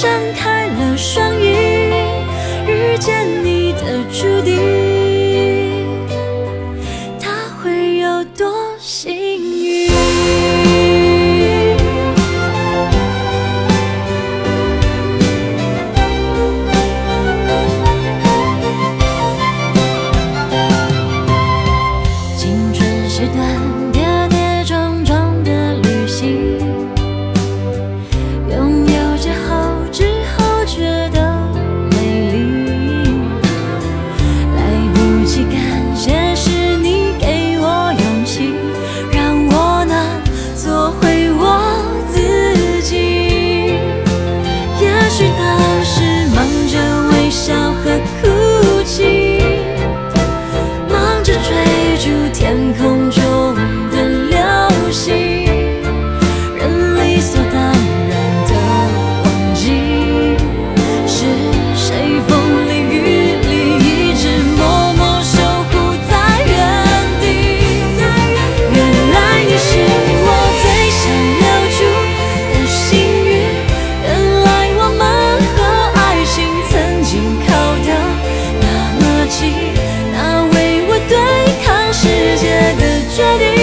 张开了双翼，遇见你的注定，他会有多幸运？确定